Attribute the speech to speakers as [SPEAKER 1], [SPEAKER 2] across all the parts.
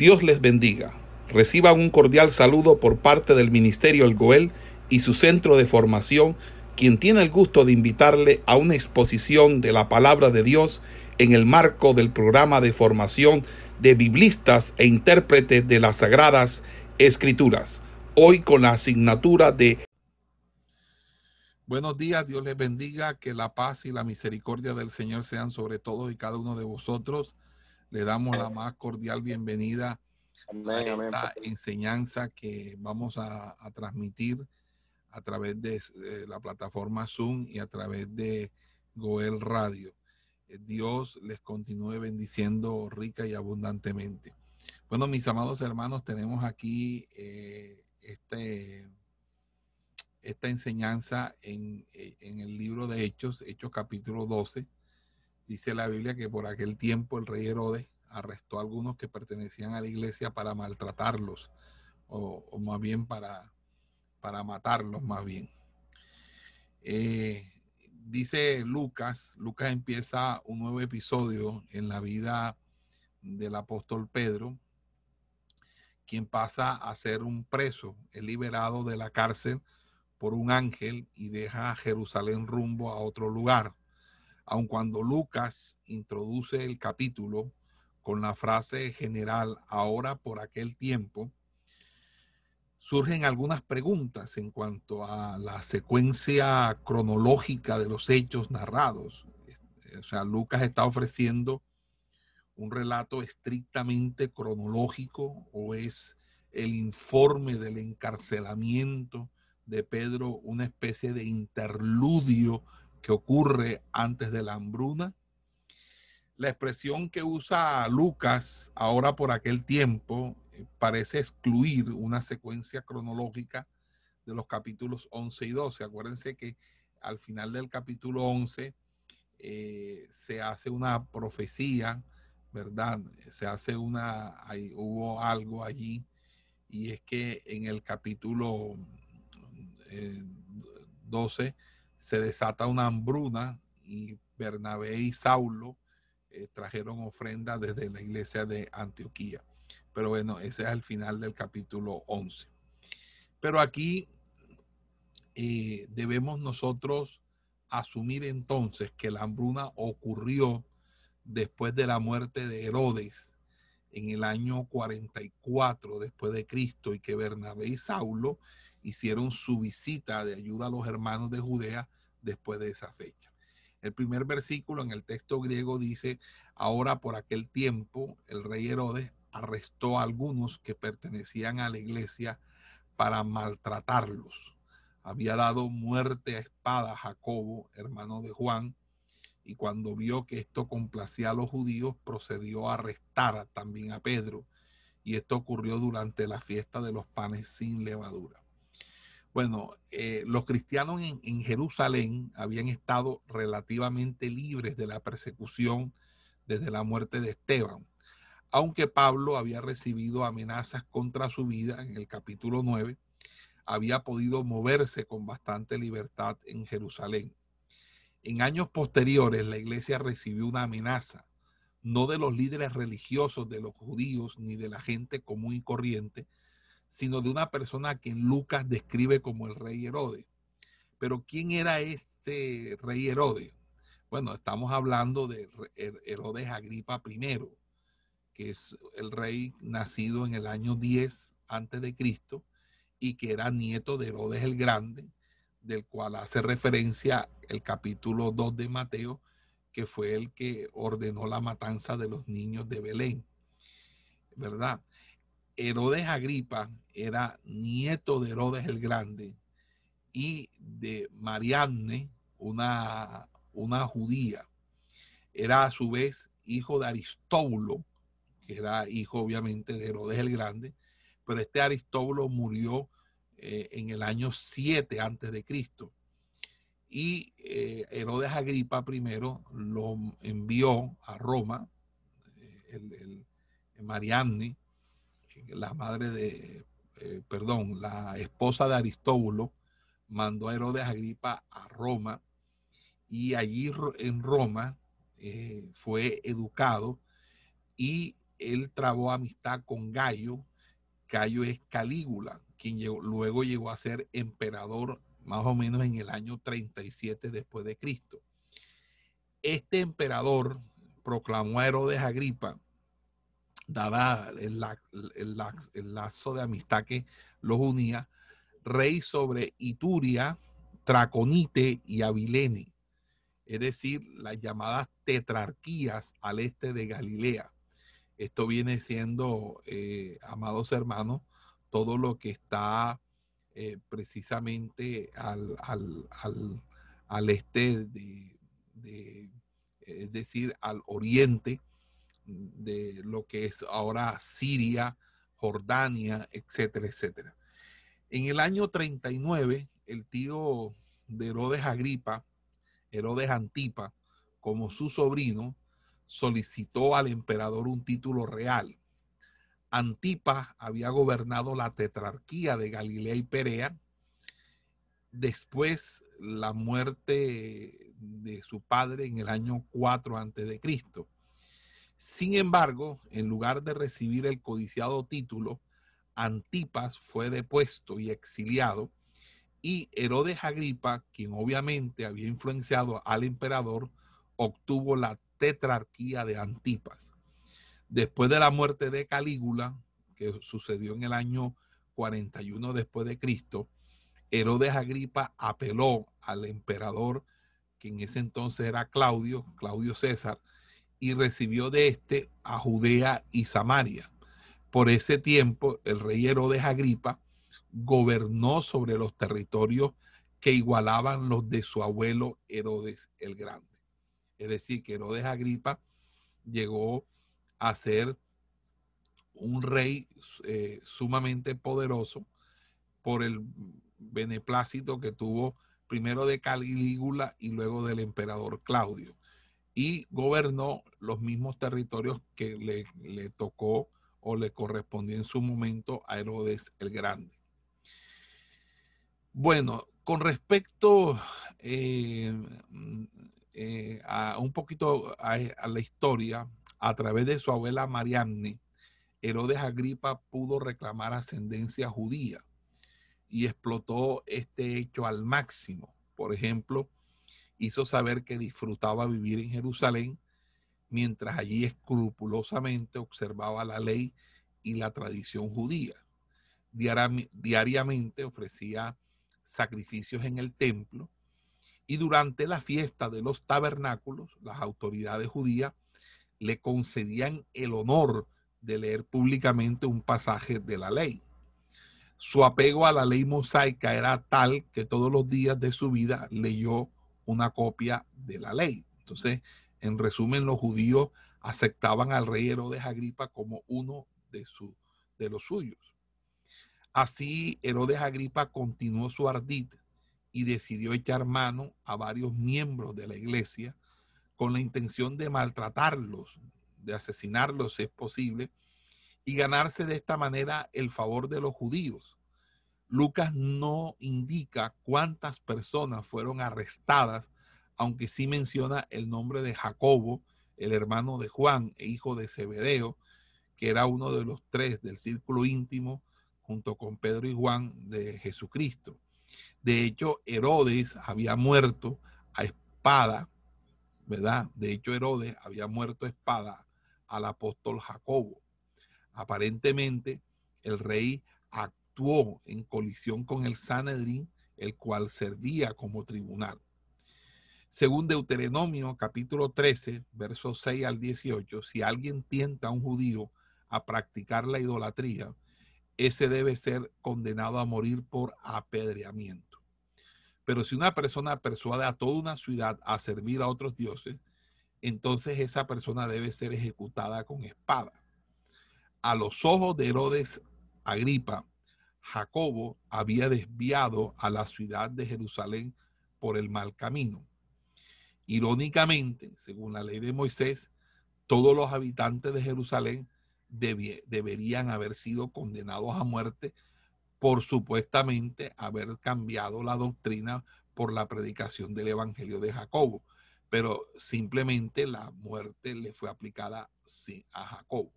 [SPEAKER 1] Dios les bendiga. Reciban un cordial saludo por parte del Ministerio El Goel y su centro de formación, quien tiene el gusto de invitarle a una exposición de la palabra de Dios en el marco del programa de formación de biblistas e intérpretes de las Sagradas Escrituras, hoy con la asignatura de Buenos días, Dios les bendiga, que la paz y la misericordia del Señor sean sobre todos y cada uno de vosotros. Le damos la más cordial bienvenida a esta enseñanza que vamos a, transmitir a través de, la plataforma Zoom y a través de Goel Radio. Eh, Dios les continúe bendiciendo rica y abundantemente. Bueno, mis amados hermanos, tenemos aquí eh, este, esta enseñanza en, eh, en, el libro de Hechos, Hechos capítulo 12 Dice la Biblia que por aquel tiempo el rey Herodes arrestó a algunos que pertenecían a la iglesia para maltratarlos, o, más bien para, para matarlos más bien. Eh, dice Lucas, Lucas empieza un nuevo episodio en la vida del apóstol Pedro, quien pasa a ser un preso, es liberado de la cárcel por un ángel y deja Jerusalén rumbo a otro lugar aun cuando Lucas introduce el capítulo con la frase general ahora por aquel tiempo, surgen algunas preguntas en cuanto a la secuencia cronológica de los hechos narrados. O sea, Lucas está ofreciendo un relato estrictamente cronológico o es el informe del encarcelamiento de Pedro una especie de interludio que ocurre antes de la hambruna. La expresión que usa Lucas ahora por aquel tiempo eh, parece excluir una secuencia cronológica de los capítulos 11 y 12. Acuérdense que al final del capítulo 11 eh, se hace una profecía, ¿verdad? Se hace una, hubo algo allí, y es que en el capítulo 12 eh, se desata una hambruna y Bernabé y Saulo eh, trajeron ofrenda desde la iglesia de Antioquía. Pero bueno, ese es el final del capítulo 11. Pero aquí eh, debemos nosotros asumir entonces que la hambruna ocurrió después de la muerte de Herodes en el año 44 después de Cristo y que Bernabé y Saulo hicieron su visita de ayuda a los hermanos de Judea después de esa fecha. El primer versículo en el texto griego dice, ahora por aquel tiempo el rey Herodes arrestó a algunos que pertenecían a la iglesia para maltratarlos. Había dado muerte a espada a Jacobo, hermano de Juan, y cuando vio que esto complacía a los judíos, procedió a arrestar también a Pedro. Y esto ocurrió durante la fiesta de los panes sin levadura. Bueno, eh, los cristianos en, Jerusalén habían estado relativamente libres de la persecución desde la muerte de Esteban, aunque Pablo había recibido amenazas contra su vida en el capítulo 9, había podido moverse con bastante libertad en Jerusalén. En años posteriores, la iglesia recibió una amenaza, no de los líderes religiosos de los judíos ni de la gente común y corriente, sino de una persona que Lucas describe como el rey Herodes. Pero ¿quién era este rey Herodes? Bueno, estamos hablando de Herodes Agripa I, que es el rey nacido en el año 10 antes de Cristo y que era nieto de Herodes el Grande, del cual hace referencia el capítulo 2 de Mateo, que fue el que ordenó la matanza de los niños de Belén. ¿Verdad? Herodes Agripa era nieto de Herodes el Grande y de Marianne, una, una judía. Era a su vez hijo de Aristóbulo, que era hijo obviamente de Herodes el Grande, pero este Aristóbulo murió eh, en el año 7 antes de Cristo. Y eh, Herodes Agripa primero lo envió a Roma, eh, el, la madre de, eh, perdón, la esposa de Aristóbulo, mandó a Herodes Agripa a Roma y allí en Roma eh, fue educado y él trabó amistad con Gallo. Gallo es Calígula, quien luego llegó a ser emperador más o menos en el año 37 después de Cristo. Este emperador proclamó a Herodes Agripa, dada el, lazo de amistad que los unía, rey sobre Ituria, Traconite y Abilene, es decir, las llamadas tetrarquías al este de Galilea. Esto viene siendo, eh, amados hermanos, todo lo que está eh, precisamente al, este de, es decir, al oriente de lo que es ahora Siria, Jordania, etcétera, etcétera. En el año 39, el tío de Herodes Agripa, Herodes Antipa, como su sobrino, solicitó al emperador un título real. Antipa había gobernado la tetrarquía de Galilea y Perea. Después la muerte de su padre en el año 4 antes de Cristo. Sin embargo, en lugar de recibir el codiciado título, Antipas fue depuesto y exiliado y Herodes Agripa, quien obviamente había influenciado al emperador, obtuvo la tetrarquía de Antipas. Después de la muerte de Calígula, que sucedió en el año 41 después de Cristo, Herodes Agripa apeló al emperador, que en ese entonces era Claudio, Claudio César, y recibió de éste a Judea y Samaria. Por ese tiempo, el rey Herodes Agripa gobernó sobre los territorios que igualaban los de su abuelo Herodes el Grande. Es decir, que Herodes Agripa llegó a ser un rey eh, sumamente poderoso por el beneplácito que tuvo primero de Calígula y luego del emperador Claudio. Y gobernó los mismos territorios que le, le tocó o le correspondió en su momento a Herodes el Grande. Bueno, con respecto eh, eh, a un poquito a, la historia, a través de su abuela Mariamne, Herodes Agripa pudo reclamar ascendencia judía y explotó este hecho al máximo. Por ejemplo, hizo saber que disfrutaba vivir en Jerusalén mientras allí escrupulosamente observaba la ley y la tradición judía. Diariamente ofrecía sacrificios en el templo y durante la fiesta de los tabernáculos, las autoridades judías le concedían el honor de leer públicamente un pasaje de la ley. Su apego a la ley mosaica era tal que todos los días de su vida leyó una copia de la ley. Entonces, en resumen, los judíos aceptaban al rey Herodes Agripa como uno de, su, de los suyos. Así, Herodes Agripa continuó su ardid y decidió echar mano a varios miembros de la iglesia con la intención de maltratarlos, de asesinarlos si es posible, y ganarse de esta manera el favor de los judíos. Lucas no indica cuántas personas fueron arrestadas, aunque sí menciona el nombre de Jacobo, el hermano de Juan e hijo de Zebedeo, que era uno de los tres del círculo íntimo junto con Pedro y Juan de Jesucristo. De hecho, Herodes había muerto a espada, ¿verdad? De hecho, Herodes había muerto a espada al apóstol Jacobo. Aparentemente, el rey en colisión con el Sanedrín, el cual servía como tribunal. Según Deuteronomio capítulo 13, versos 6 al 18, si alguien tienta a un judío a practicar la idolatría, ese debe ser condenado a morir por apedreamiento. Pero si una persona persuade a toda una ciudad a servir a otros dioses, entonces esa persona debe ser ejecutada con espada. A los ojos de Herodes Agripa, Jacobo había desviado a la ciudad de Jerusalén por el mal camino. Irónicamente, según la ley de Moisés, todos los habitantes de Jerusalén deberían haber sido condenados a muerte por supuestamente haber cambiado la doctrina por la predicación del Evangelio de Jacobo, pero simplemente la muerte le fue aplicada a Jacobo.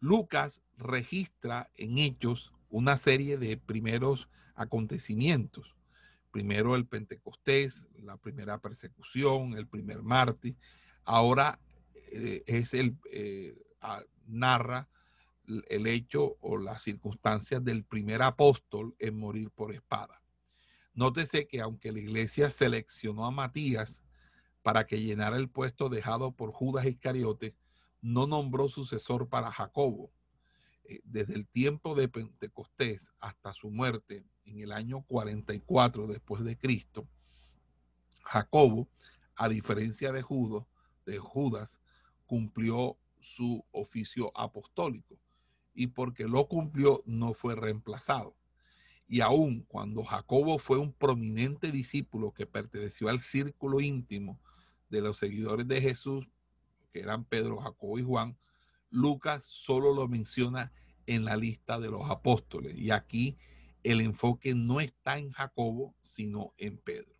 [SPEAKER 1] Lucas registra en Hechos una serie de primeros acontecimientos. Primero el Pentecostés, la primera persecución, el primer mártir. Ahora eh, es el eh, narra el hecho o las circunstancias del primer apóstol en morir por espada. Nótese que aunque la iglesia seleccionó a Matías para que llenara el puesto dejado por Judas Iscariote, no nombró sucesor para Jacobo. Eh, desde el tiempo de Pentecostés hasta su muerte en el año 44 después de Cristo, Jacobo, a diferencia de Judas, de Judas, cumplió su oficio apostólico y porque lo cumplió no fue reemplazado. Y aun cuando Jacobo fue un prominente discípulo que perteneció al círculo íntimo de los seguidores de Jesús, que eran Pedro, Jacobo y Juan, Lucas solo lo menciona en la lista de los apóstoles. Y aquí el enfoque no está en Jacobo, sino en Pedro.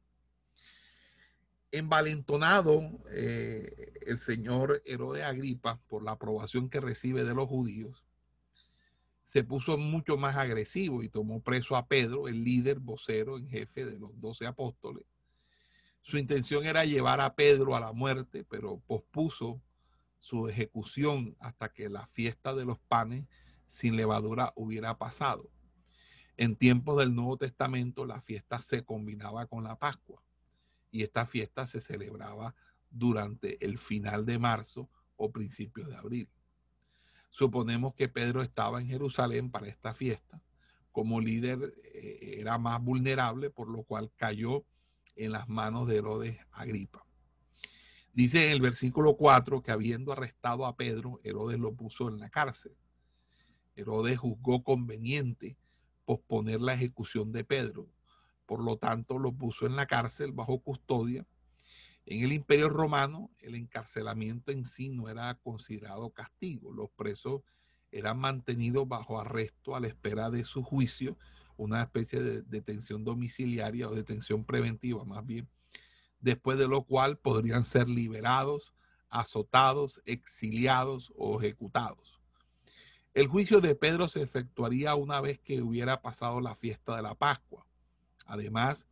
[SPEAKER 1] Envalentonado eh, el señor Herodes Agripa por la aprobación que recibe de los judíos, se puso mucho más agresivo y tomó preso a Pedro, el líder vocero en jefe de los doce apóstoles. Su intención era llevar a Pedro a la muerte, pero pospuso su ejecución hasta que la fiesta de los panes sin levadura hubiera pasado. En tiempos del Nuevo Testamento la fiesta se combinaba con la Pascua y esta fiesta se celebraba durante el final de marzo o principios de abril. Suponemos que Pedro estaba en Jerusalén para esta fiesta. Como líder eh, era más vulnerable, por lo cual cayó en las manos de Herodes Agripa. Dice en el versículo 4 que habiendo arrestado a Pedro, Herodes lo puso en la cárcel. Herodes juzgó conveniente posponer la ejecución de Pedro. Por lo tanto, lo puso en la cárcel bajo custodia en el imperio romano, el encarcelamiento en sí no era considerado castigo. Los presos eran mantenidos bajo arresto a la espera de su juicio, una especie de detención domiciliaria o detención preventiva más bien, después de lo cual podrían ser liberados, azotados, exiliados o ejecutados. El juicio de Pedro se efectuaría una vez que hubiera pasado la fiesta de la Pascua. Además,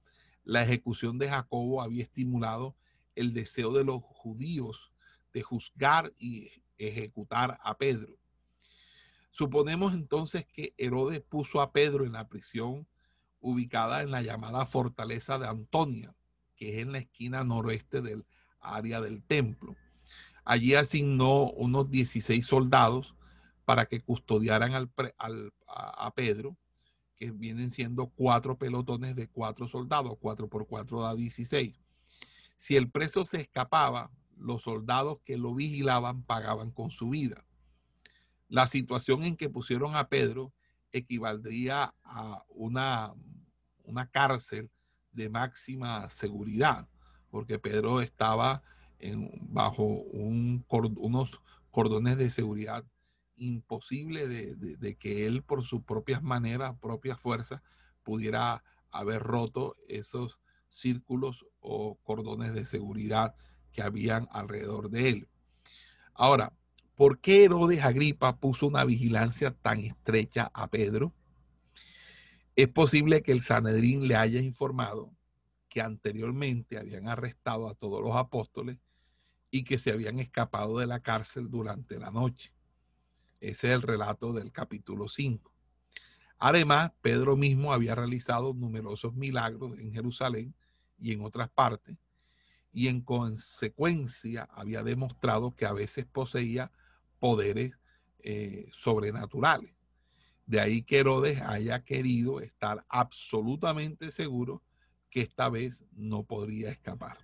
[SPEAKER 1] la ejecución de Jacobo había estimulado el deseo de los judíos de juzgar y ejecutar a Pedro. Suponemos entonces que Herodes puso a Pedro en la prisión ubicada en la llamada fortaleza de Antonia, que es en la esquina noroeste del área del templo. Allí asignó unos 16 soldados para que custodiaran al, a, Pedro, que vienen siendo cuatro pelotones de cuatro soldados, cuatro por cuatro da 16. Si el preso se escapaba, los soldados que lo vigilaban pagaban con su vida. La situación en que pusieron a Pedro equivaldría a una, una cárcel de máxima seguridad, porque Pedro estaba bajo unos cordones de seguridad imposible de, de, que él por sus propias maneras, propias fuerzas, pudiera haber roto esos círculos o cordones de seguridad que habían alrededor de él. Ahora, ¿por qué Herodes Agripa puso una vigilancia tan estrecha a Pedro? Es posible que el Sanedrín le haya informado que anteriormente habían arrestado a todos los apóstoles y que se habían escapado de la cárcel durante la noche. Ese es el relato del capítulo 5. Además, Pedro mismo había realizado numerosos milagros en Jerusalén y en otras partes, y en consecuencia había demostrado que a veces poseía poderes eh, sobrenaturales. De ahí que Herodes haya querido estar absolutamente seguro que esta vez no podría escapar.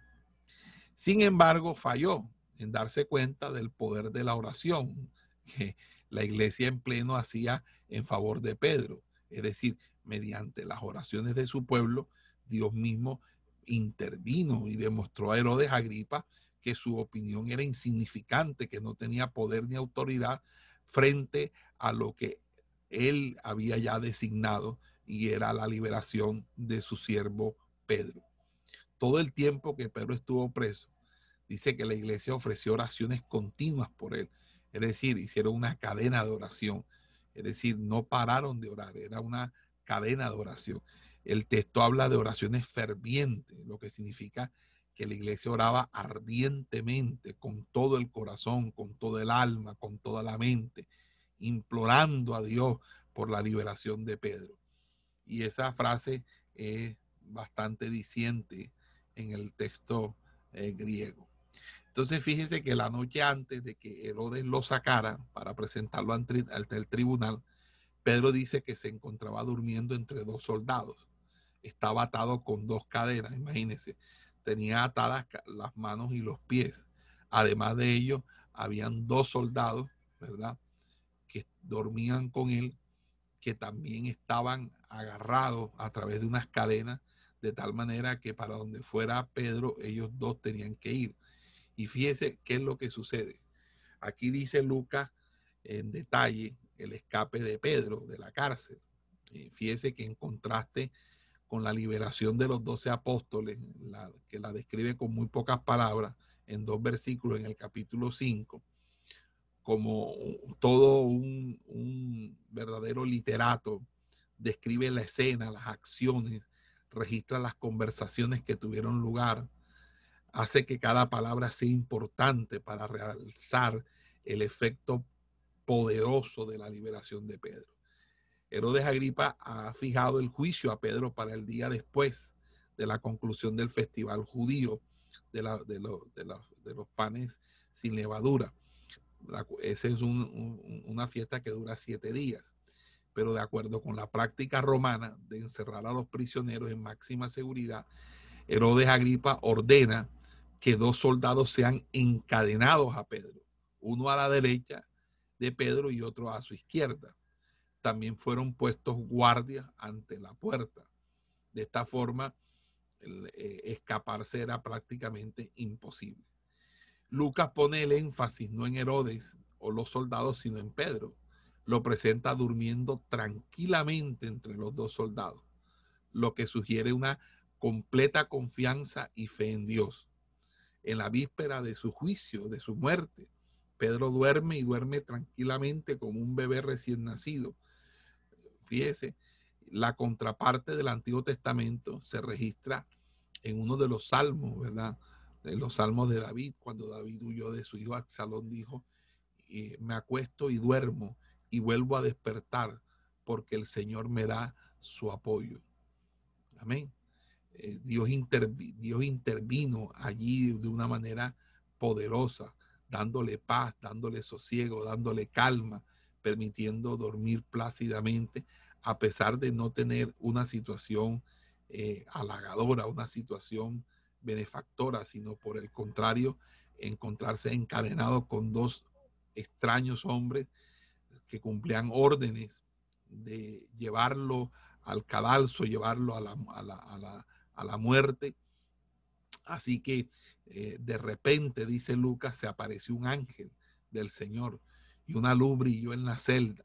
[SPEAKER 1] Sin embargo, falló en darse cuenta del poder de la oración que la iglesia en pleno hacía en favor de Pedro. Es decir, mediante las oraciones de su pueblo, Dios mismo intervino y demostró a Herodes Agripa que su opinión era insignificante, que no tenía poder ni autoridad frente a lo que él había ya designado y era la liberación de su siervo Pedro. Todo el tiempo que Pedro estuvo preso, dice que la iglesia ofreció oraciones continuas por él. Es decir, hicieron una cadena de oración. Es decir, no pararon de orar, era una cadena de oración. El texto habla de oraciones fervientes, lo que significa que la iglesia oraba ardientemente, con todo el corazón, con todo el alma, con toda la mente, implorando a Dios por la liberación de Pedro. Y esa frase es bastante diciente en el texto eh, griego. Entonces fíjese que la noche antes de que Herodes lo sacara para presentarlo ante el tribunal, Pedro dice que se encontraba durmiendo entre dos soldados. Estaba atado con dos cadenas, imagínense tenía atadas las manos y los pies. Además de ello, habían dos soldados, ¿verdad? Dormían con él, que también estaban agarrados a través de unas cadenas, de tal manera que para donde fuera Pedro, ellos dos tenían que ir. Y fíjese qué es lo que sucede. Aquí dice Lucas en detalle el escape de Pedro de la cárcel. Y fíjese que en contraste con la liberación de los doce apóstoles, que la describe con muy pocas palabras en dos versículos en el capítulo 5, como todo un, verdadero literato, describe la escena, las acciones, registra las conversaciones que tuvieron lugar, hace que cada palabra sea importante para realzar el efecto poderoso de la liberación de Pedro. Herodes Agripa ha fijado el juicio a Pedro para el día después de la conclusión del festival judío de, los panes sin levadura. Esa es una fiesta que dura siete días, pero de acuerdo con la práctica romana de encerrar a los prisioneros en máxima seguridad, Herodes Agripa ordena que dos soldados sean encadenados a Pedro, uno a la derecha de Pedro y otro a su izquierda también fueron puestos guardias ante la puerta. De esta forma, eh, escaparse era prácticamente imposible. Lucas pone el énfasis no en Herodes o los soldados, sino en Pedro. Lo presenta durmiendo tranquilamente entre los dos soldados, lo que sugiere una completa confianza y fe en Dios. En la víspera de su juicio, de su muerte, Pedro duerme y duerme tranquilamente como un bebé recién nacido, Fíjese, la contraparte del Antiguo Testamento se registra en uno de los salmos, ¿verdad? De los salmos de David, cuando David huyó de su hijo Absalón, dijo, me acuesto y duermo y vuelvo a despertar porque el Señor me da su apoyo. Amén. Eh, Dios, Dios intervino allí de una manera poderosa, dándole paz, dándole sosiego, dándole calma, permitiendo dormir plácidamente, a pesar de no tener una situación eh, halagadora, una situación benefactora, sino por el contrario, encontrarse encadenado con dos extraños hombres que cumplían órdenes de llevarlo al cadalso, llevarlo a la, a la, muerte. Así que eh, de repente, dice Lucas, se apareció un ángel del Señor y una luz brilló en la celda.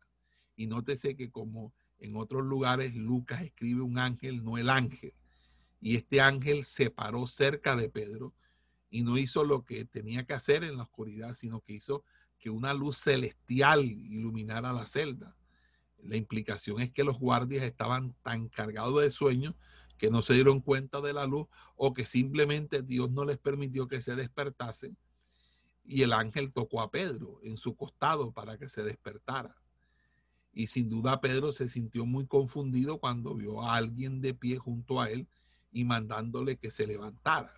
[SPEAKER 1] Y nótese que como en otros lugares Lucas escribe un ángel, no el ángel. Y este ángel se paró cerca de Pedro y no hizo lo que tenía que hacer en la oscuridad, sino que hizo que una luz celestial iluminara la celda. La implicación es que los guardias estaban tan cargados de sueño que no se dieron cuenta de la luz o que simplemente Dios no les permitió que se despertasen y el ángel tocó a Pedro en su costado para que se despertara. Y sin duda Pedro se sintió muy confundido cuando vio a alguien de pie junto a él y mandándole que se levantara.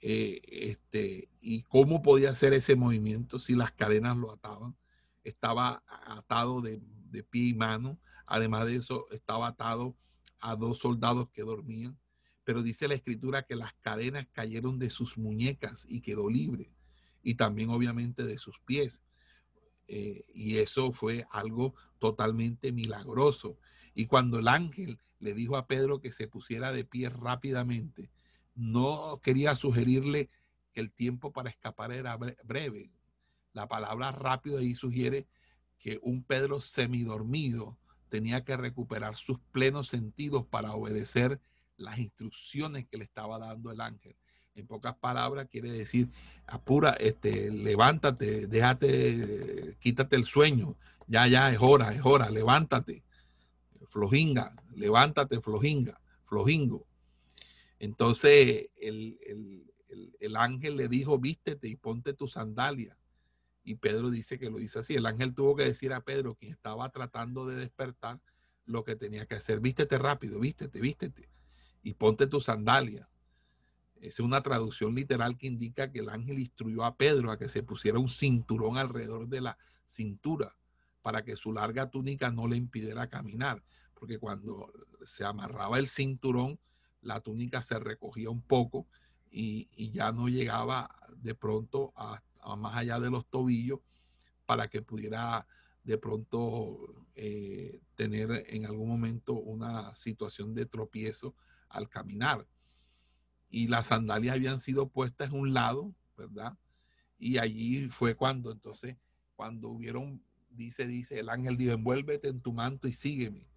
[SPEAKER 1] Eh, este, ¿Y cómo podía hacer ese movimiento si las cadenas lo ataban? Estaba atado de, de pie y mano. Además de eso, estaba atado a dos soldados que dormían. Pero dice la escritura que las cadenas cayeron de sus muñecas y quedó libre y también obviamente de sus pies. Eh, y eso fue algo totalmente milagroso. Y cuando el ángel le dijo a Pedro que se pusiera de pie rápidamente, no quería sugerirle que el tiempo para escapar era breve. La palabra rápido ahí sugiere que un Pedro semidormido tenía que recuperar sus plenos sentidos para obedecer las instrucciones que le estaba dando el ángel. En pocas palabras, quiere decir, apura, este, levántate, déjate, quítate el sueño. Ya, ya, es hora, es hora, levántate. Flojinga, levántate, flojinga, flojingo. Entonces el, el ángel le dijo, vístete y ponte tu sandalia. Y Pedro dice que lo dice así. El ángel tuvo que decir a Pedro, quien estaba tratando de despertar, lo que tenía que hacer. Vístete rápido, vístete, vístete. Y ponte tu sandalia. Es una traducción literal que indica que el ángel instruyó a Pedro a que se pusiera un cinturón alrededor de la cintura para que su larga túnica no le impidiera caminar. Porque cuando se amarraba el cinturón, la túnica se recogía un poco y, ya no llegaba de pronto a, más allá de los tobillos para que pudiera de pronto eh, tener en algún momento una situación de tropiezo al caminar. Y las sandalias habían sido puestas en un lado, ¿verdad? Y allí fue cuando entonces, cuando hubieron, dice, dice, el ángel dijo, envuélvete en tu manto y sígueme.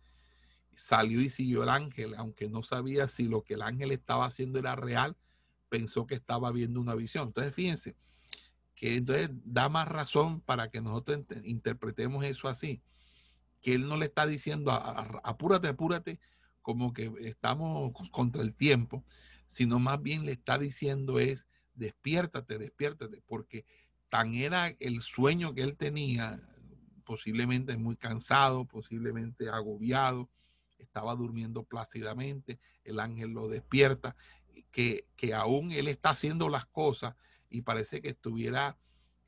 [SPEAKER 1] Salió y siguió el ángel, aunque no sabía si lo que el ángel estaba haciendo era real, pensó que estaba viendo una visión. Entonces, fíjense, que entonces da más razón para que nosotros interpretemos eso así, que él no le está diciendo apúrate, apúrate, como que estamos contra el tiempo, sino más bien le está diciendo es despiértate, despiértate, porque tan era el sueño que él tenía, posiblemente muy cansado, posiblemente agobiado, estaba durmiendo plácidamente, el ángel lo despierta, que, que aún él está haciendo las cosas y parece que estuviera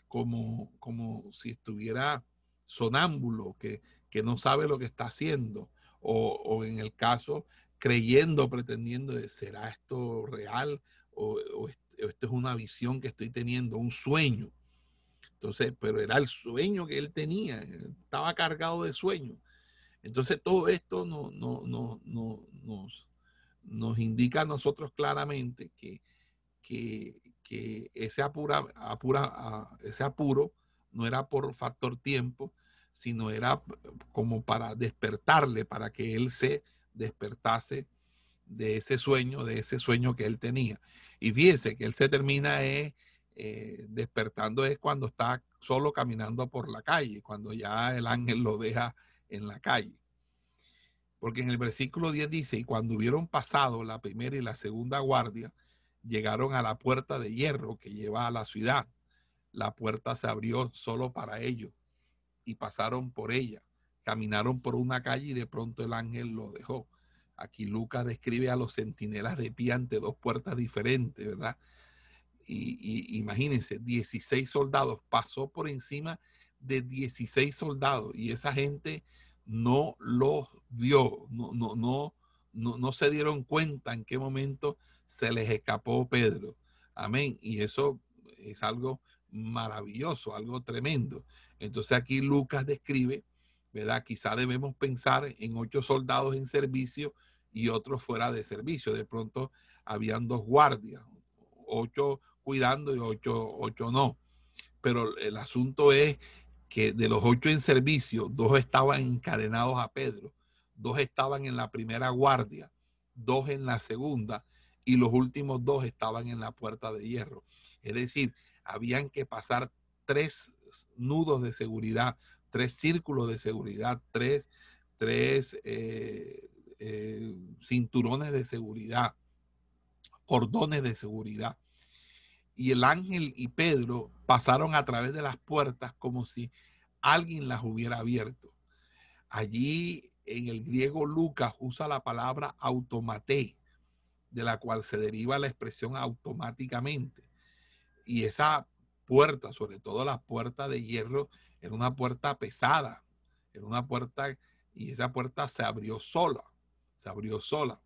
[SPEAKER 1] como, como si estuviera sonámbulo, que, que no sabe lo que está haciendo, o, o en el caso creyendo, pretendiendo, ¿será esto real? O, o, esto es una visión que estoy teniendo, un sueño. Entonces, pero era el sueño que él tenía, estaba cargado de sueño. Entonces, todo esto no, no, no, nos, nos indica a nosotros claramente que, que, que ese, apura, apura, ese apuro no era por factor tiempo, sino era como para despertarle, para que él se despertase de ese sueño, de ese sueño que él tenía. Y fíjense que él se termina eh, despertando es cuando está solo caminando por la calle, cuando ya el ángel lo deja en la calle. Porque en el versículo 10 dice, y cuando hubieron pasado la primera y la segunda guardia, llegaron a la puerta de hierro que lleva a la ciudad. La puerta se abrió solo para ellos y pasaron por ella. Caminaron por una calle y de pronto el ángel lo dejó. Aquí Lucas describe a los centinelas de pie ante dos puertas diferentes, ¿verdad? Y, imagínense, 16 soldados, pasó por encima de 16 soldados y esa gente no los vio, no, no, no, no, no se dieron cuenta en qué momento se les escapó Pedro. Amén. Y eso es algo maravilloso, algo tremendo. Entonces aquí Lucas describe, ¿verdad? Quizá debemos pensar en ocho soldados en servicio y otros fuera de servicio. De pronto habían dos guardias, ocho cuidando y ocho, ocho no. Pero el asunto es que de los ocho en servicio, dos estaban encadenados a Pedro, dos estaban en la primera guardia, dos en la segunda y los últimos dos estaban en la puerta de hierro. Es decir, habían que pasar tres nudos de seguridad, tres círculos de seguridad, tres, tres eh, eh, cinturones de seguridad, cordones de seguridad. Y el ángel y Pedro pasaron a través de las puertas como si alguien las hubiera abierto. Allí en el griego Lucas usa la palabra automate, de la cual se deriva la expresión automáticamente. Y esa puerta, sobre todo la puerta de hierro, era una puerta pesada, era una puerta y esa puerta se abrió sola, se abrió sola.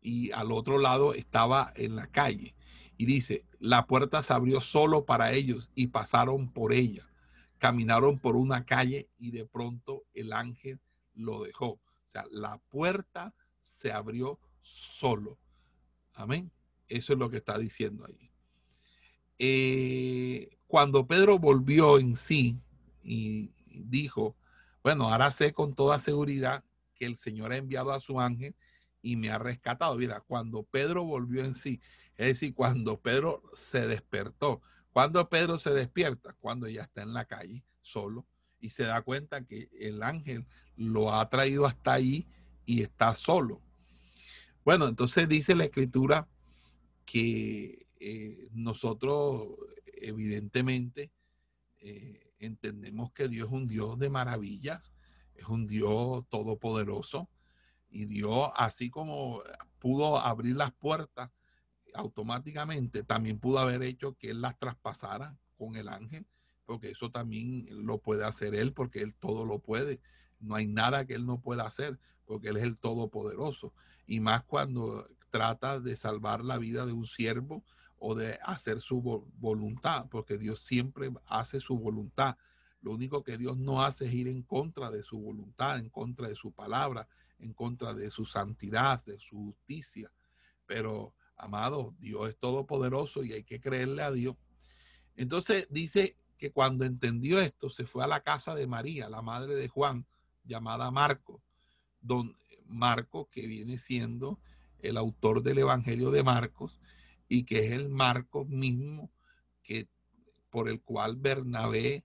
[SPEAKER 1] Y al otro lado estaba en la calle. Y dice, la puerta se abrió solo para ellos y pasaron por ella. Caminaron por una calle y de pronto el ángel lo dejó. O sea, la puerta se abrió solo. Amén. Eso es lo que está diciendo ahí. Eh, cuando Pedro volvió en sí y dijo, bueno, ahora sé con toda seguridad que el Señor ha enviado a su ángel y me ha rescatado. Mira, cuando Pedro volvió en sí, es decir, cuando Pedro se despertó, cuando Pedro se despierta, cuando ya está en la calle solo y se da cuenta que el ángel lo ha traído hasta allí y está solo. Bueno, entonces dice la escritura que eh, nosotros evidentemente eh, entendemos que Dios es un Dios de maravillas, es un Dios todopoderoso y Dios así como pudo abrir las puertas automáticamente, también pudo haber hecho que Él las traspasara con el ángel, porque eso también lo puede hacer Él, porque Él todo lo puede. No hay nada que Él no pueda hacer, porque Él es el Todopoderoso. Y más cuando trata de salvar la vida de un siervo o de hacer su voluntad, porque Dios siempre hace su voluntad. Lo único que Dios no hace es ir en contra de su voluntad, en contra de su palabra, en contra de su santidad, de su justicia. Pero, amado, Dios es todopoderoso y hay que creerle a Dios. Entonces dice que cuando entendió esto, se fue a la casa de María, la madre de Juan, llamada Marco, don Marco, que viene siendo el autor del Evangelio de Marcos, y que es el marco mismo que, por el cual Bernabé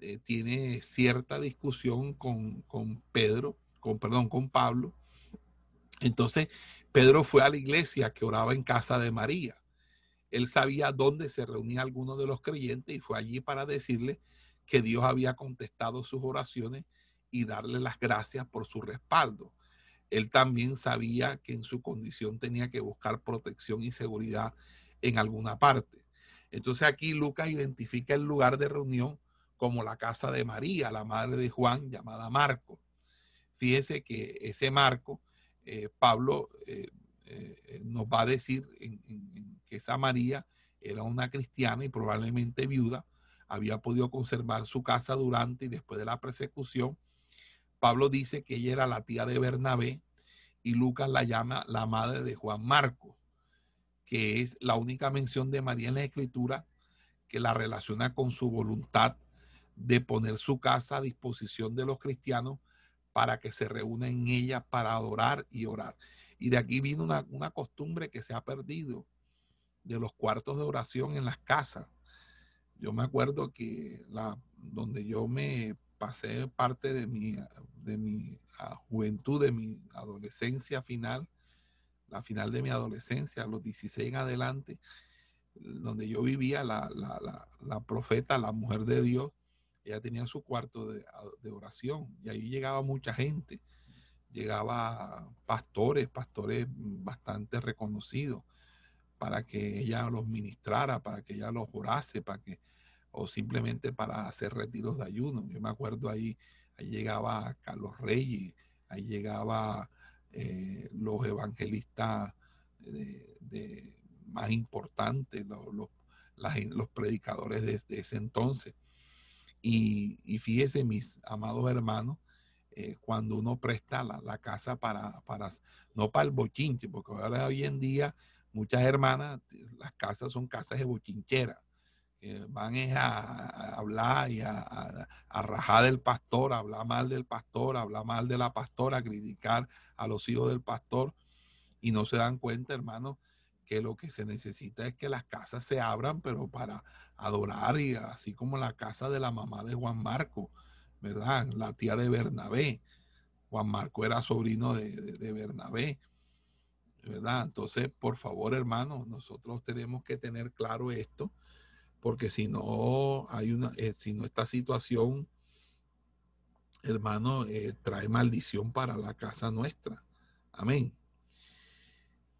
[SPEAKER 1] eh, tiene cierta discusión con, con Pedro, con, perdón, con Pablo. Entonces, Pedro fue a la iglesia que oraba en casa de María. Él sabía dónde se reunía alguno de los creyentes y fue allí para decirle que Dios había contestado sus oraciones y darle las gracias por su respaldo él también sabía que en su condición tenía que buscar protección y seguridad en alguna parte. Entonces aquí Lucas identifica el lugar de reunión como la casa de María, la madre de Juan, llamada Marco. Fíjese que ese Marco, eh, Pablo eh, eh, nos va a decir que esa María era una cristiana y probablemente viuda, había podido conservar su casa durante y después de la persecución. Pablo dice que ella era la tía de Bernabé y Lucas la llama la madre de Juan Marcos, que es la única mención de María en la escritura que la relaciona con su voluntad de poner su casa a disposición de los cristianos para que se reúnan en ella para adorar y orar. Y de aquí viene una, una costumbre que se ha perdido de los cuartos de oración en las casas. Yo me acuerdo que la, donde yo me pasé parte de mi, de mi ah, juventud, de mi adolescencia final, la final de mi adolescencia, los 16 en adelante, donde yo vivía, la, profeta, la mujer de Dios, ella tenía su cuarto de, de, oración y ahí llegaba mucha gente, llegaba pastores, pastores bastante reconocidos, para que ella los ministrara, para que ella los orase, para que o simplemente para hacer retiros de ayuno. Yo me acuerdo ahí, ahí llegaba Carlos Reyes, ahí llegaba eh, los evangelistas de, más importantes, los, los, predicadores desde ese entonces. Y, y fíjese, mis amados hermanos, eh, cuando uno presta la, casa para, para, no para el bochinche, porque ahora hoy en día muchas hermanas, las casas son casas de bochinchera van a, hablar y a, rajar del pastor, a hablar mal del pastor, a hablar mal de la pastora, a criticar a los hijos del pastor y no se dan cuenta, hermano, que lo que se necesita es que las casas se abran, pero para adorar y así como la casa de la mamá de Juan Marco, ¿verdad? La tía de Bernabé. Juan Marco era sobrino de, de Bernabé. ¿verdad? Entonces, por favor, hermano, nosotros tenemos que tener claro esto porque si no hay una, eh, si no esta situación, hermano, eh, trae maldición para la casa nuestra. Amén.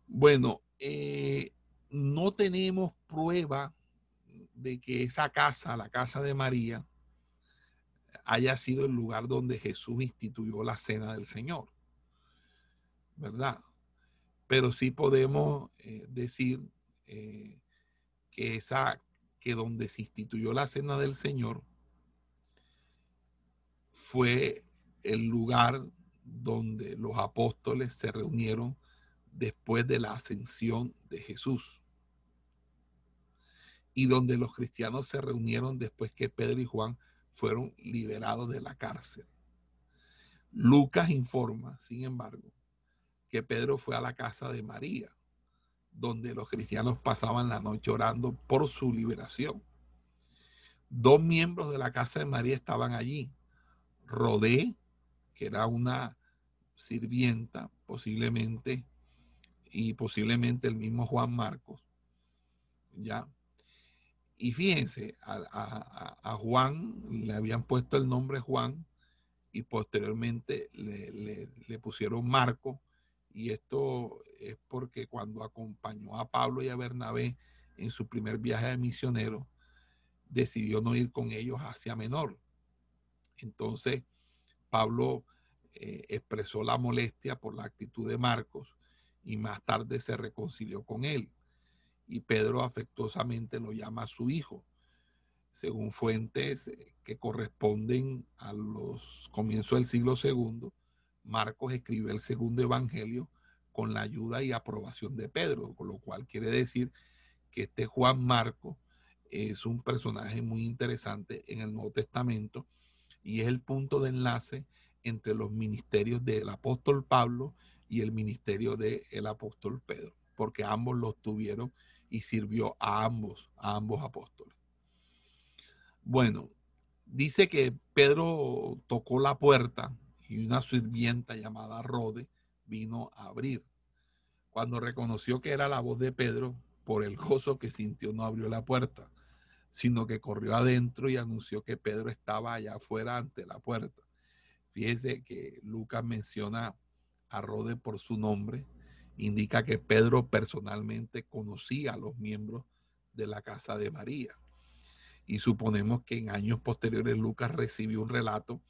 [SPEAKER 1] Bueno, eh, no tenemos prueba de que esa casa, la casa de María, haya sido el lugar donde Jesús instituyó la cena del Señor. ¿Verdad? Pero sí podemos decir que esa que donde se instituyó la cena del Señor fue el lugar donde los apóstoles se reunieron después de la ascensión de Jesús y donde los cristianos se reunieron después que Pedro y Juan fueron liberados de la cárcel. Lucas informa, sin embargo, que Pedro fue a la casa de María, donde los cristianos pasaban la noche orando por su liberación. Dos miembros de la casa de María estaban allí. Rodé, que era una sirvienta, posiblemente, y posiblemente el mismo Juan Marcos, ¿ya? Y fíjense, a, Juan le habían puesto el nombre Juan y posteriormente le, le pusieron Marco, y esto es porque cuando acompañó a Pablo y a Bernabé en su primer viaje de misionero, decidió no ir con ellos hacia Menor. Entonces, Pablo eh, expresó la molestia por la actitud de Marcos y más tarde se reconcilió con él. Y Pedro afectuosamente lo llama su hijo, según fuentes eh, que corresponden a los comienzos del siglo II. Marcos escribe el segundo evangelio con la ayuda y aprobación de Pedro, con lo cual quiere decir que este Juan Marcos es un personaje muy interesante en el Nuevo Testamento y es el punto de enlace entre los ministerios del apóstol Pablo el ministerio del apóstol Pedro, porque ambos los tuvieron y sirvió a ambos, a ambos apóstoles. Bueno, dice que Pedro tocó la puerta y una sirvienta llamada Rode vino a abrir. Cuando reconoció que era la voz de Pedro, por el gozo que sintió no abrió la puerta, sino que corrió adentro y anunció que Pedro estaba allá afuera ante la puerta. Fíjese que Lucas menciona a Rode por su nombre, indica que Pedro personalmente conocía a los miembros de la casa de María. Y suponemos que en años posteriores Lucas recibió un relato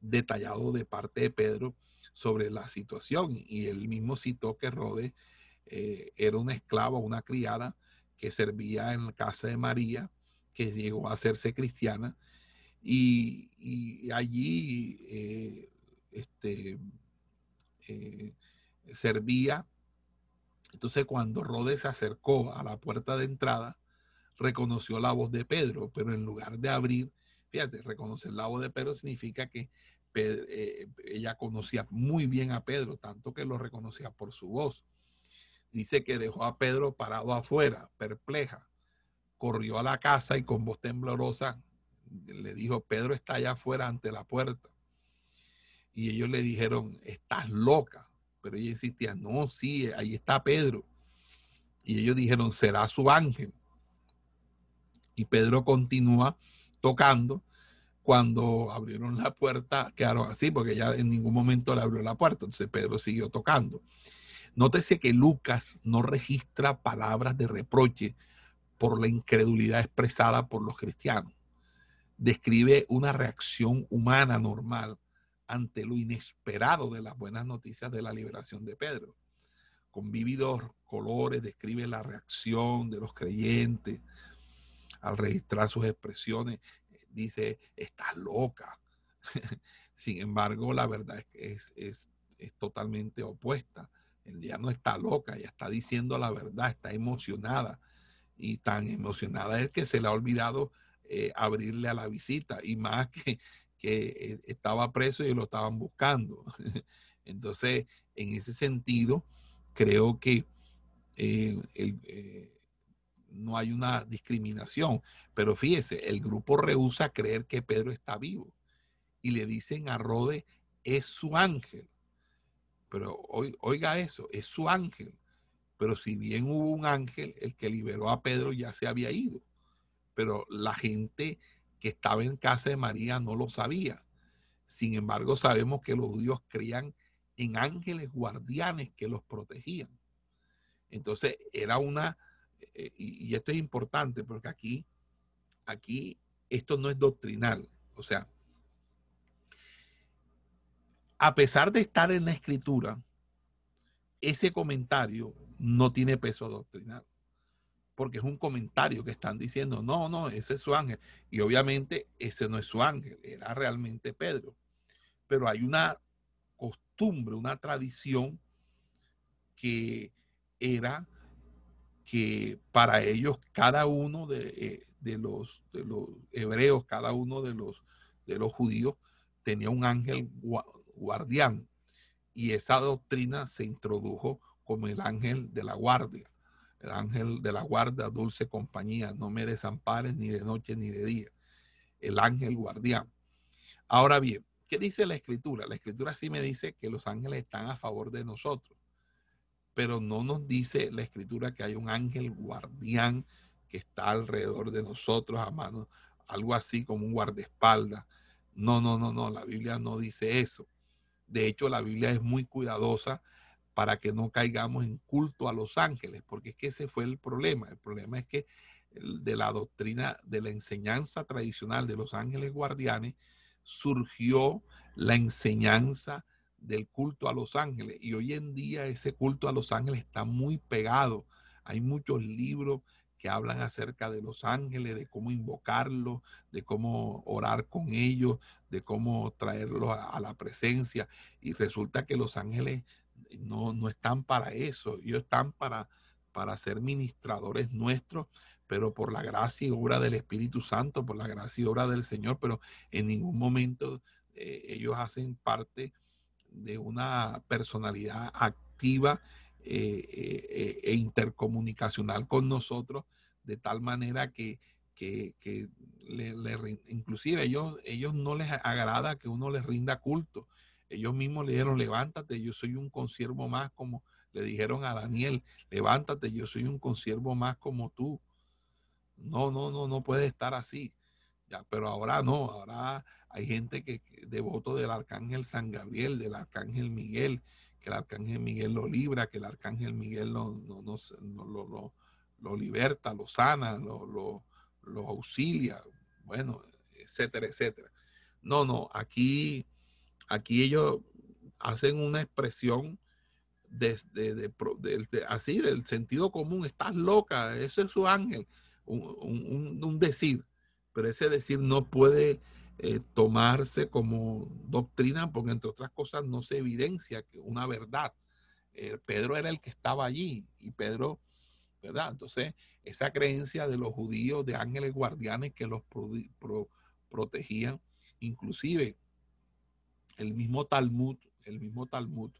[SPEAKER 1] detallado de parte de Pedro sobre la situación y él mismo citó que Rode eh, era una esclava, una criada que servía en la casa de María, que llegó a hacerse cristiana y, allí eh, este, eh, servía. Entonces cuando Rode se acercó a la puerta de entrada, reconoció la voz de Pedro, pero en lugar de abrir, fíjate, reconocer la voz de Pedro significa que eh, ella conocía muy bien a Pedro, tanto que lo reconocía por su voz. Dice que dejó a Pedro parado afuera, perpleja. Corrió a la casa y con voz temblorosa le dijo, Pedro está allá afuera ante la puerta. Y ellos le dijeron, estás loca. Pero ella insistía, no, sí, ahí está Pedro. Y ellos dijeron, será su ángel. Y Pedro continúa tocando cuando abrieron la puerta, quedaron así, porque ya en ningún momento le abrió la puerta. Entonces Pedro siguió tocando. Nótese que Lucas no registra palabras de reproche por la incredulidad expresada por los cristianos. Describe una reacción humana normal ante lo inesperado de las buenas noticias de la liberación de Pedro. Con vívidos colores describe la reacción de los creyentes al registrar sus expresiones dice, estás loca. Sin embargo, la verdad es que es, totalmente opuesta. El día no está loca, ella está diciendo la verdad, está emocionada. Y tan emocionada es que se le ha olvidado eh, abrirle a la visita. Y más que, que eh, estaba preso y lo estaban buscando. Entonces, en ese sentido, creo que eh, el, no hay una discriminación. Pero fíjese, el grupo rehúsa creer que Pedro está vivo y le dicen a Rode, es su ángel. Pero oiga eso, es su ángel. Pero si bien hubo un ángel, el que liberó a Pedro ya se había ido. Pero la gente que estaba en casa de María no lo sabía. Sin embargo, sabemos que los judíos creían en ángeles guardianes que los protegían. Entonces, era una eh, y, esto es importante porque aquí, aquí esto no es doctrinal. O sea, a pesar de estar en la escritura, ese comentario no tiene peso doctrinal. Porque es un comentario que están diciendo, no, no, ese es su ángel. Y obviamente ese no es su ángel, era realmente Pedro. Pero hay una costumbre, una tradición que era que para ellos cada uno eh, de, los, de los hebreos, cada uno de los, de los judíos tenía un ángel guardián. Y esa doctrina se introdujo como el ángel de la guardia. El ángel de la guardia, dulce compañía, no me desampares ni de noche ni de día. El ángel guardián. Ahora bien, ¿qué dice la escritura? La escritura sí me dice que los ángeles están a favor de nosotros, pero no nos dice la escritura que hay un ángel guardián que está alrededor de nosotros a mano, algo así como un guardaespaldas. No, no, no, no, la Biblia no dice eso. De hecho, la Biblia es muy cuidadosa para que no caigamos en culto a los ángeles, porque es que ese fue el problema. El problema es que de la doctrina, de la enseñanza tradicional de los ángeles guardianes, surgió la enseñanza del culto a los ángeles. Y hoy en día ese culto a los ángeles está muy pegado. Hay muchos libros que hablan acerca de los ángeles, de cómo invocarlos, de cómo orar con ellos, de cómo traerlos a, la presencia. Y resulta que los ángeles no, no están para eso, ellos están para, para ser ministradores nuestros, pero por la gracia y obra del Espíritu Santo, por la gracia y obra del Señor, pero en ningún momento eh, ellos hacen parte de una personalidad activa eh, eh, e intercomunicacional con nosotros, de tal manera que, que, le, inclusive ellos, ellos no les agrada que uno les rinda culto. Ellos mismos le dijeron, levántate, yo soy un consiervo más como le dijeron a Daniel, levántate, yo soy un consiervo más como tú. No, no, no, no puede estar así. Ya, pero ahora no, ahora hay gente que, devoto del arcángel San Gabriel, del arcángel Miguel, que el arcángel Miguel lo libra, que el arcángel Miguel lo, no, lo, lo, liberta, lo sana, lo, lo, auxilia, bueno, etcétera, etcétera. No, no, aquí, aquí ellos hacen una expresión desde de, así del sentido común, estás loca, eso es su ángel, un, un decir, pero ese decir no puede eh, tomarse como doctrina porque entre otras cosas no se evidencia que una verdad. Eh, Pedro era el que estaba allí y Pedro, ¿verdad? Entonces, esa creencia de los judíos de ángeles guardianes que los protegían, inclusive el mismo Talmud, el mismo Talmud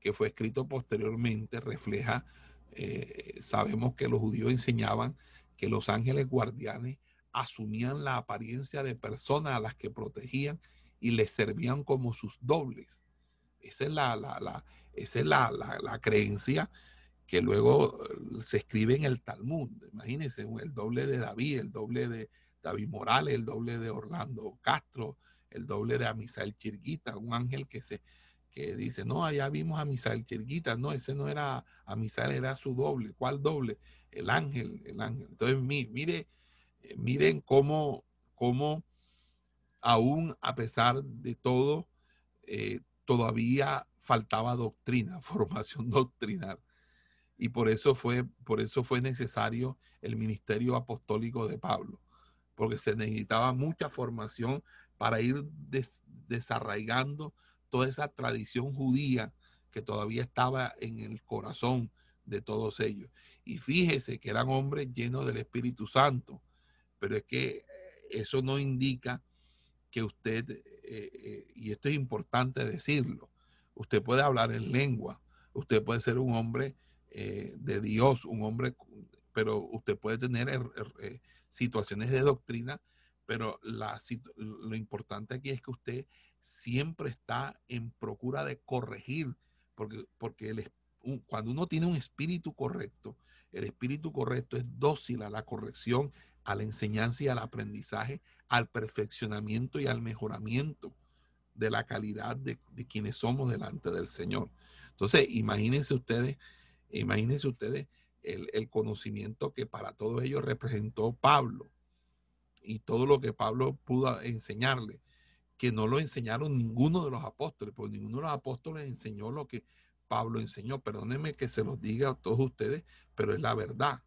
[SPEAKER 1] que fue escrito posteriormente refleja, eh, sabemos que los judíos enseñaban que los ángeles guardianes asumían la apariencia de personas a las que protegían y les servían como sus dobles. Esa es la, la, esa es la, la, creencia que luego eh, se escribe en el Talmud. Imagínense, el doble de David, el doble de David Morales, el doble de Orlando Castro, el doble de Amisael Chirguita, un ángel que se que dice, no, allá vimos a Misael Chirguita, no, ese no era Amisael, era su doble. ¿Cuál doble? El ángel, el ángel. Entonces, mire, eh, miren cómo, cómo aún a pesar de todo, eh, todavía faltaba doctrina, formación doctrinal. Y por eso fue, por eso fue necesario el ministerio apostólico de Pablo, porque se necesitaba mucha formación para ir desarraigando toda esa tradición judía que todavía estaba en el corazón de todos ellos. Y fíjese que eran hombres llenos del Espíritu Santo, pero es que eso no indica que usted, eh, eh, y esto es importante decirlo, usted puede hablar en lengua, usted puede ser un hombre eh, de Dios, un hombre, pero usted puede tener situaciones de doctrina, pero lo importante aquí es que usted siempre está en procura de corregir, porque, porque cuando uno tiene un espíritu correcto, el espíritu correcto es dócil a la corrección a la enseñanza y al aprendizaje, al perfeccionamiento y al mejoramiento de la calidad de, quienes somos delante del Señor. Entonces, imagínense ustedes, imagínense ustedes el, el, conocimiento que para todos ellos representó Pablo y todo lo que Pablo pudo enseñarle, que no lo enseñaron ninguno de los apóstoles, porque ninguno de los apóstoles enseñó lo que Pablo enseñó. Perdónenme que se los diga a todos ustedes, pero es la verdad.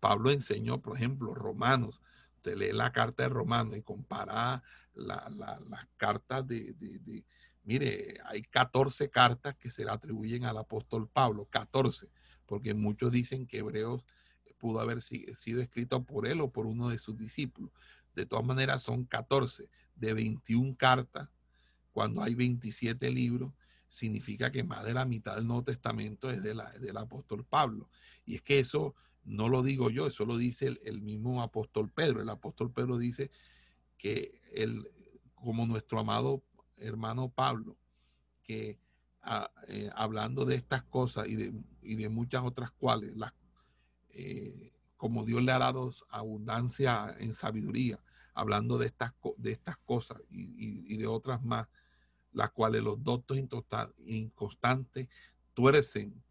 [SPEAKER 1] Pablo enseñó, por ejemplo, Romanos. Usted lee la carta de Romanos y compara las cartas de, Mire, hay 14 cartas que se le atribuyen al apóstol Pablo, 14, porque muchos dicen que Hebreos pudo haber sido escrito por él o por uno de sus discípulos. De todas maneras, son 14 de 21 cartas, cuando hay 27 libros, significa que más de la mitad del Nuevo Testamento es de la, del apóstol Pablo. Y es que eso no lo digo yo, eso lo dice el, mismo apóstol Pedro. El apóstol Pedro dice que el, como nuestro amado hermano Pablo, que eh, hablando de estas cosas y de, y de muchas otras cuales, las, eh, como Dios le ha dado abundancia en sabiduría, hablando de estas, de estas cosas y, de otras más, las cuales los doctos inconstantes tuercen,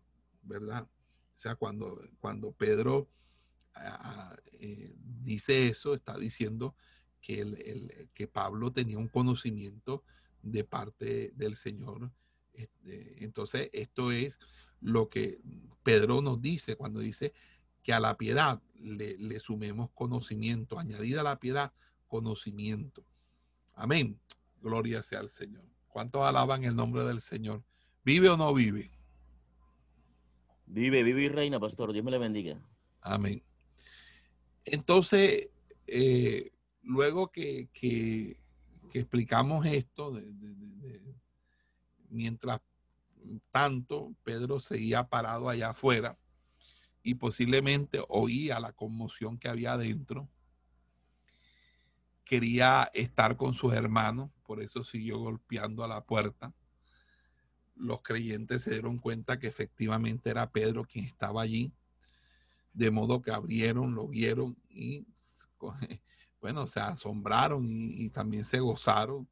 [SPEAKER 1] ¿verdad? O sea, cuando, cuando Pedro eh, dice eso, está diciendo que, que Pablo tenía un conocimiento de parte del Señor. Este, entonces, esto es lo que Pedro nos dice cuando dice que a la piedad le, sumemos conocimiento, añadida a la piedad, conocimiento. Amén. Gloria sea al Señor. ¿Cuántos alaban el nombre del Señor? ¿Vive o no vive?
[SPEAKER 2] Vive, vive y reina, pastor. Dios me le bendiga.
[SPEAKER 1] Amén. Entonces, eh, luego que, explicamos esto, mientras tanto Pedro seguía parado allá afuera y posiblemente oía la conmoción que había adentro. Quería estar con sus hermanos, por eso siguió golpeando a la puerta. Los creyentes se dieron cuenta que efectivamente era Pedro quien estaba allí, de modo que abrieron, lo vieron y bueno, se asombraron y, también se gozaron.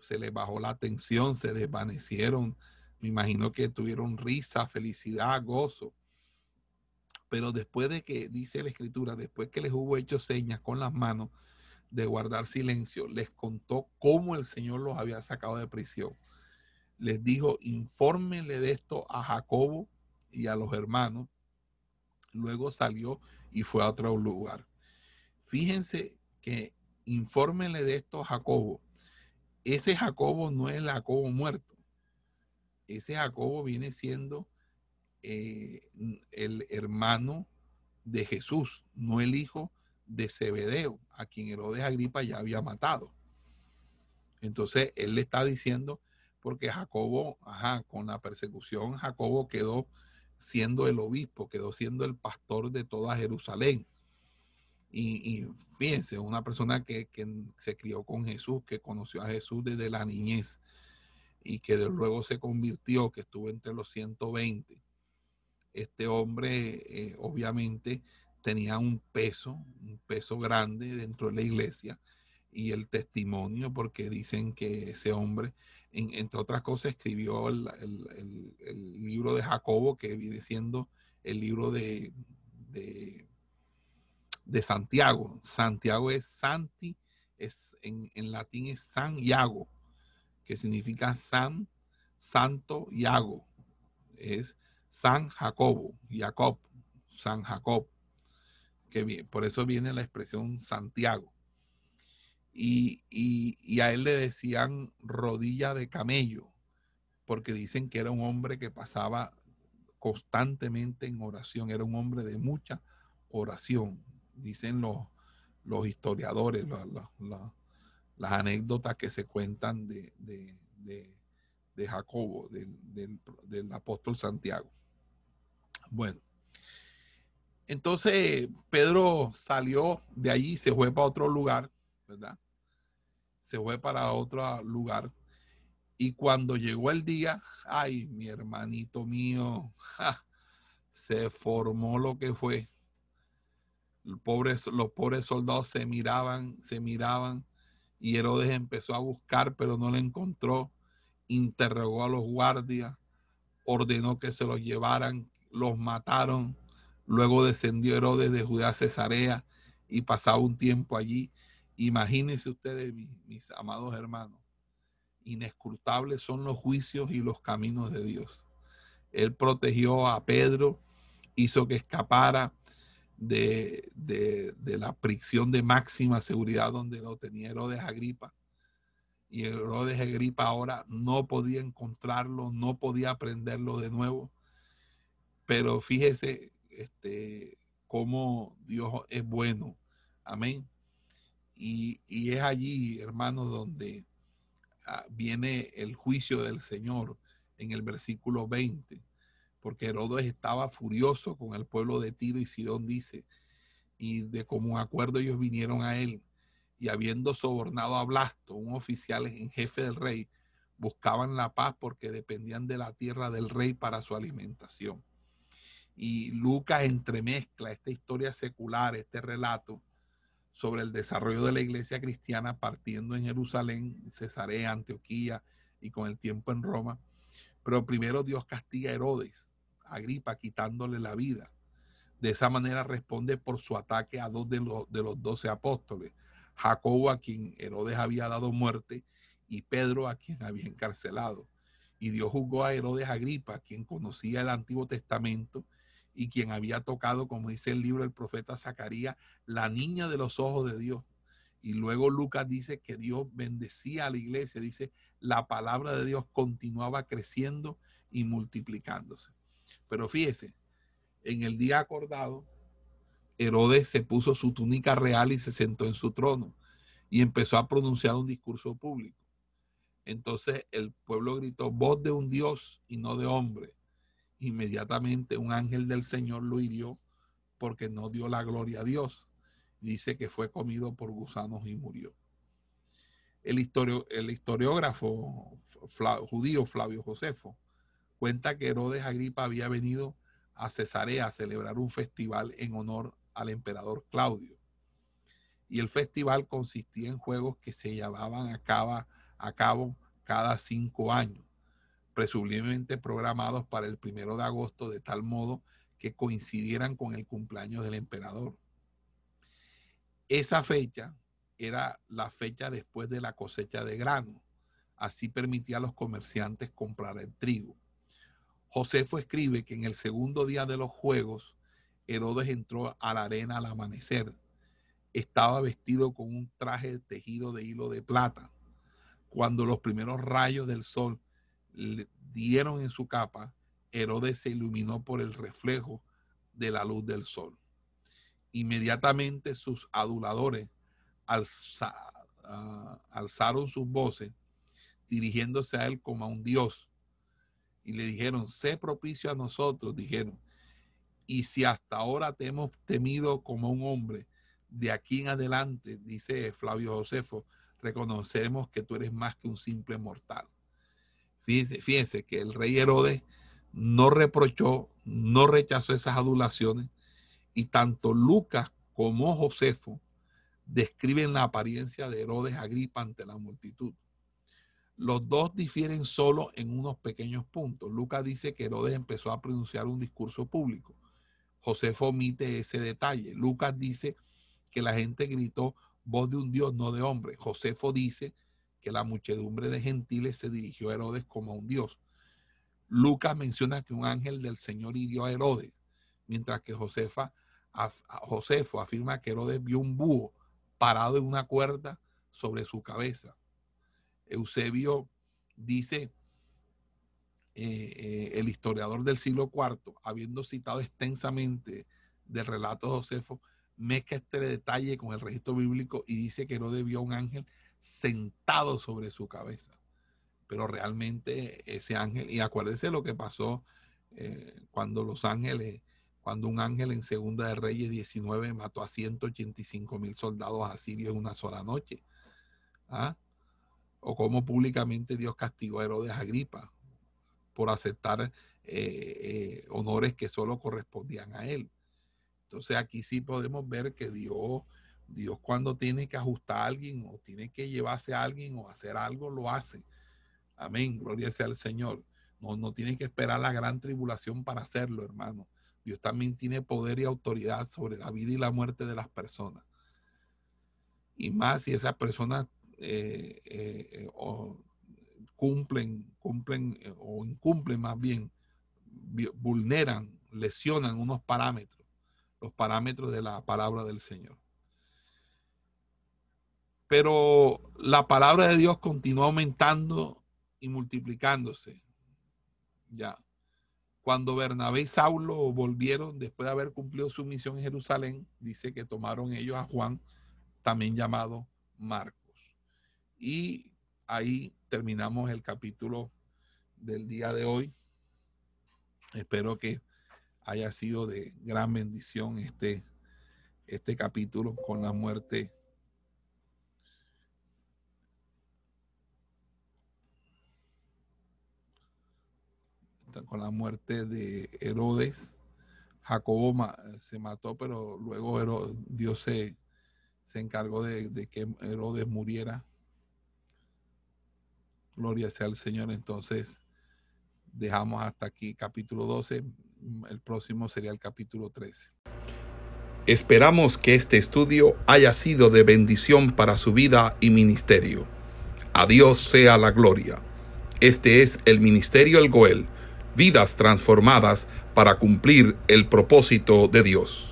[SPEAKER 1] Se les bajó la tensión, se desvanecieron. Me imagino que tuvieron risa, felicidad, gozo. Pero después de que, dice la escritura, después que les hubo hecho señas con las manos de guardar silencio, les contó cómo el Señor los había sacado de prisión. Les dijo, infórmenle de esto a Jacobo y a los hermanos. Luego salió y fue a otro lugar. Fíjense que infórmenle de esto a Jacobo. Ese Jacobo no es el Jacobo muerto. Ese Jacobo viene siendo eh, el hermano de Jesús, no el hijo de Zebedeo, a quien Herodes Agripa ya había matado. Entonces él le está diciendo, porque Jacobo, ajá, con la persecución, Jacobo quedó siendo el obispo, quedó siendo el pastor de toda Jerusalén. Y, fíjense, una persona que, se crió con Jesús, que conoció a Jesús desde la niñez y que luego se convirtió, que estuvo entre los 120. Este hombre eh, obviamente tenía un peso, un peso grande dentro de la iglesia y el testimonio, porque dicen que ese hombre, entre otras cosas, escribió el, libro de Jacobo, que viene siendo el libro de de Santiago. Santiago es Santi, es, en, latín es San Iago, que significa San, Santo Iago. Es San Jacobo, Jacob, San Jacob. Que por eso viene la expresión Santiago. Y, y, a él le decían rodilla de camello, porque dicen que era un hombre que pasaba constantemente en oración, era un hombre de mucha oración dicen los, los historiadores, las anécdotas que se cuentan de, de, Jacobo, del, apóstol Santiago. Bueno, entonces Pedro salió de allí, se fue para otro lugar, ¿verdad? Se fue para otro lugar. Y cuando llegó el día, ay, mi hermanito mío, se formó lo que fue los pobres, soldados se miraban, se miraban y Herodes empezó a buscar, pero no lo encontró. Interrogó a los guardias, ordenó que se los llevaran, los mataron. Luego descendió Herodes de Judea a Cesarea y pasaba un tiempo allí. Imagínense ustedes, mis, amados hermanos, inescrutables son los juicios y los caminos de Dios. Él protegió a Pedro, hizo que escapara, de, la prisión de máxima seguridad donde lo tenía Herodes Agripa. Y Herodes Agripa ahora no podía encontrarlo, no podía aprenderlo de nuevo. Pero fíjese este, cómo Dios es bueno. Amén. Y, y es allí, hermanos, donde ah, viene el juicio del Señor en el versículo 20, porque Herodes estaba furioso con el pueblo de Tiro y Sidón, dice, y de común acuerdo ellos vinieron a él, y habiendo sobornado a Blasto, un oficial en jefe del rey, buscaban la paz porque dependían de la tierra del rey para su alimentación. Y Lucas entremezcla esta historia secular, este relato, sobre el desarrollo de la iglesia cristiana partiendo en Jerusalén, Cesarea, Antioquía y con el tiempo en Roma. Pero primero Dios castiga a Herodes, a Agripa, quitándole la vida. De esa manera responde por su ataque a dos de los, de los doce apóstoles, Jacobo a quien Herodes había dado muerte y Pedro a quien había encarcelado. Y Dios juzgó a Herodes Agripa, quien conocía el Antiguo Testamento y quien había tocado, como dice el libro del profeta Zacarías, la niña de los ojos de Dios. Y luego Lucas dice que Dios bendecía a la iglesia, dice, la palabra de Dios continuaba creciendo y multiplicándose. Pero fíjese, en el día acordado, Herodes se puso su túnica real y se sentó en su trono y empezó a pronunciar un discurso público. Entonces el pueblo gritó, voz de un Dios y no de hombre inmediatamente un ángel del Señor lo hirió porque no dio la gloria a Dios. Dice que fue comido por gusanos y murió. El, el historiógrafo judío Flavio Josefo cuenta que Herodes Agripa había venido a Cesarea a celebrar un festival en honor al emperador Claudio. Y el festival consistía en juegos que se llevaban a cabo, a cabo cada cinco años presumiblemente programados para el primero de agosto, de tal modo que coincidieran con el cumpleaños del emperador. Esa fecha era la fecha después de la cosecha de grano. Así permitía a los comerciantes comprar el trigo. Josefo escribe que en el segundo día de los juegos, Herodes entró a la arena al amanecer. Estaba vestido con un traje tejido de hilo de plata. Cuando los primeros rayos del sol le dieron en su capa, Herodes se iluminó por el reflejo de la luz del sol. Inmediatamente sus aduladores ah, alzaron sus voces, dirigiéndose a él como a un dios, y le dijeron, sé propicio a nosotros, dijeron, y si hasta ahora te hemos temido como un hombre, de aquí en adelante, dice Flavio Josefo, reconocemos que tú eres más que un simple mortal. Fíjense, que el rey Herodes no reprochó, no rechazó esas adulaciones y tanto Lucas como Josefo describen la apariencia de Herodes Agripa ante la multitud. Los dos difieren solo en unos pequeños puntos. Lucas dice que Herodes empezó a pronunciar un discurso público. Josefo omite ese detalle. Lucas dice que la gente gritó voz de un Dios, no de hombre. Josefo dice que la muchedumbre de gentiles se dirigió a Herodes como a un dios. Lucas menciona que un ángel del Señor hirió a Herodes, mientras que Josefa, Josefo afirma que Herodes vio un búho parado en una cuerda sobre su cabeza. Eusebio dice, eh, eh, el historiador del siglo IV, habiendo citado extensamente del relato de Josefo, mezcla este detalle con el registro bíblico y dice que vio a un ángel sentado sobre su cabeza. Pero realmente ese ángel, y acuérdense lo que pasó eh, cuando los ángeles, cuando un ángel en Segunda de Reyes 19 mató a 185 mil soldados asirios en una sola noche. ¿Ah? O cómo públicamente Dios castigó a Herodes Agripa por aceptar eh, eh, honores que solo correspondían a él. Entonces aquí sí podemos ver que Dios Dios cuando tiene que ajustar a alguien o tiene que llevarse a alguien o hacer algo, lo hace. Amén, gloria sea al Señor. No, no tiene que esperar la gran tribulación para hacerlo, hermano. Dios también tiene poder y autoridad sobre la vida y la muerte de las personas. Y más si esas personas eh, cumplen, cumplen eh, o incumplen más bien, vulneran, lesionan unos parámetros, los parámetros de la palabra del Señor. Pero la palabra de Dios continúa aumentando y multiplicándose. Ya. Cuando Bernabé y Saulo volvieron, después de haber cumplido su misión en Jerusalén, dice que tomaron ellos a Juan, también llamado Marcos. Y ahí terminamos el capítulo del día de hoy. Espero que haya sido de gran bendición este, este capítulo con la muerte con la muerte de Herodes. Jacobo se mató, pero luego Dios se, se encargó de, que Herodes muriera. Gloria sea al Señor. Entonces, dejamos hasta aquí capítulo 12. El próximo sería el capítulo 13.
[SPEAKER 3] Esperamos que este estudio haya sido de bendición para su vida y ministerio. A Dios sea la gloria. Este es el Ministerio El Goel vidas transformadas para cumplir el propósito de Dios.